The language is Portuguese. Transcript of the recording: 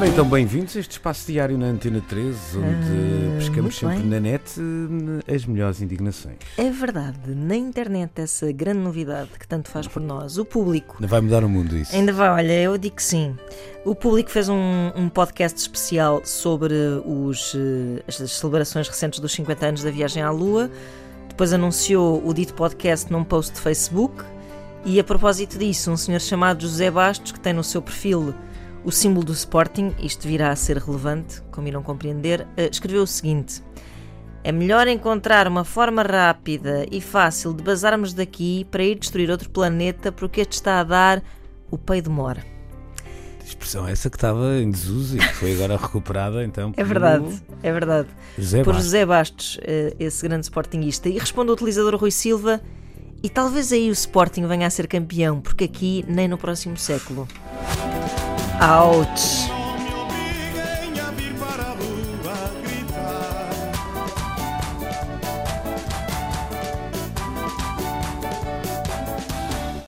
Bem, então bem-vindos a este espaço diário na Antena 13, onde Ah, pescamos sempre bem. na net as melhores indignações. É verdade, na internet essa grande novidade que tanto faz por nós, o público. Ainda vai mudar o mundo isso. Ainda vai, olha, eu digo que sim. O público fez um, um podcast especial sobre os, as celebrações recentes dos 50 anos da viagem à Lua. Depois anunciou o dito podcast num post de Facebook. E a propósito disso, um senhor chamado José Bastos, que tem no seu perfil o símbolo do Sporting, isto virá a ser relevante, como irão compreender, eh, escreveu o seguinte. É melhor encontrar uma forma rápida e fácil de bazarmos daqui para ir destruir outro planeta porque este está a dar o peido mora. Expressão essa que estava em desuso e que foi agora recuperada, então. É verdade, é verdade. José Por Bastos. José Bastos, eh, esse grande sportinguista. E responde o utilizador Rui Silva, e talvez aí o Sporting venha a ser campeão, porque aqui nem no próximo século. Ouch!